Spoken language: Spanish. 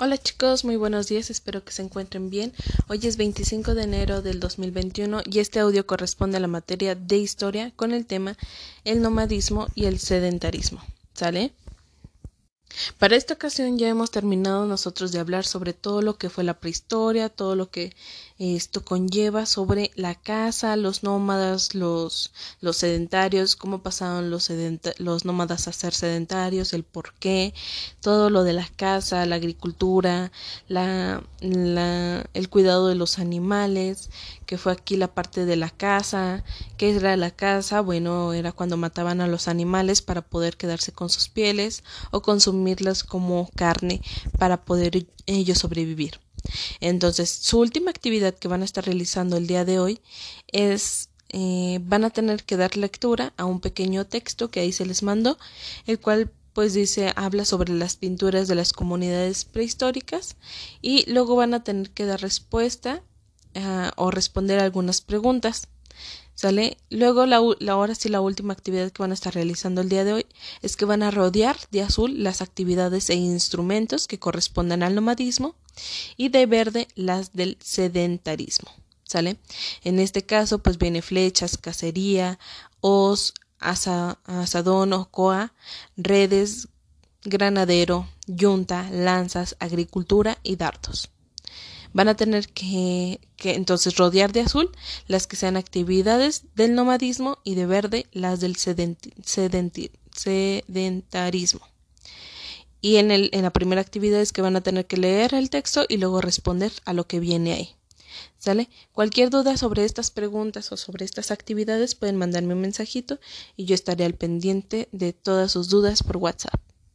Hola chicos, muy buenos días, espero que se encuentren bien. Hoy es 25 de enero del 2021 y este audio corresponde a la materia de historia con el tema el nomadismo y el sedentarismo. ¿Sale? Para esta ocasión ya hemos terminado nosotros de hablar sobre todo lo que fue la prehistoria, todo lo que esto conlleva sobre la casa, los nómadas, los, los sedentarios, cómo pasaron los, los nómadas a ser sedentarios, el por qué, todo lo de la casa, la agricultura, la, la, el cuidado de los animales, que fue aquí la parte de la casa, qué era la casa, bueno, era cuando mataban a los animales para poder quedarse con sus pieles o consumirlas como carne para poder ellos sobrevivir. Entonces, su última actividad que van a estar realizando el día de hoy es eh, van a tener que dar lectura a un pequeño texto que ahí se les mandó, el cual pues dice habla sobre las pinturas de las comunidades prehistóricas y luego van a tener que dar respuesta uh, o responder algunas preguntas. ¿Sale? Luego la, la hora sí la última actividad que van a estar realizando el día de hoy es que van a rodear de azul las actividades e instrumentos que correspondan al nomadismo y de verde las del sedentarismo. ¿Sale? En este caso pues viene flechas, cacería, os, asa, asadón o coa, redes, granadero, yunta, lanzas, agricultura y dardos van a tener que, entonces rodear de azul las que sean actividades del nomadismo y de verde las del sedentarismo. Y en, el, en la primera actividad es que van a tener que leer el texto y luego responder a lo que viene ahí. ¿Sale? Cualquier duda sobre estas preguntas o sobre estas actividades pueden mandarme un mensajito y yo estaré al pendiente de todas sus dudas por WhatsApp.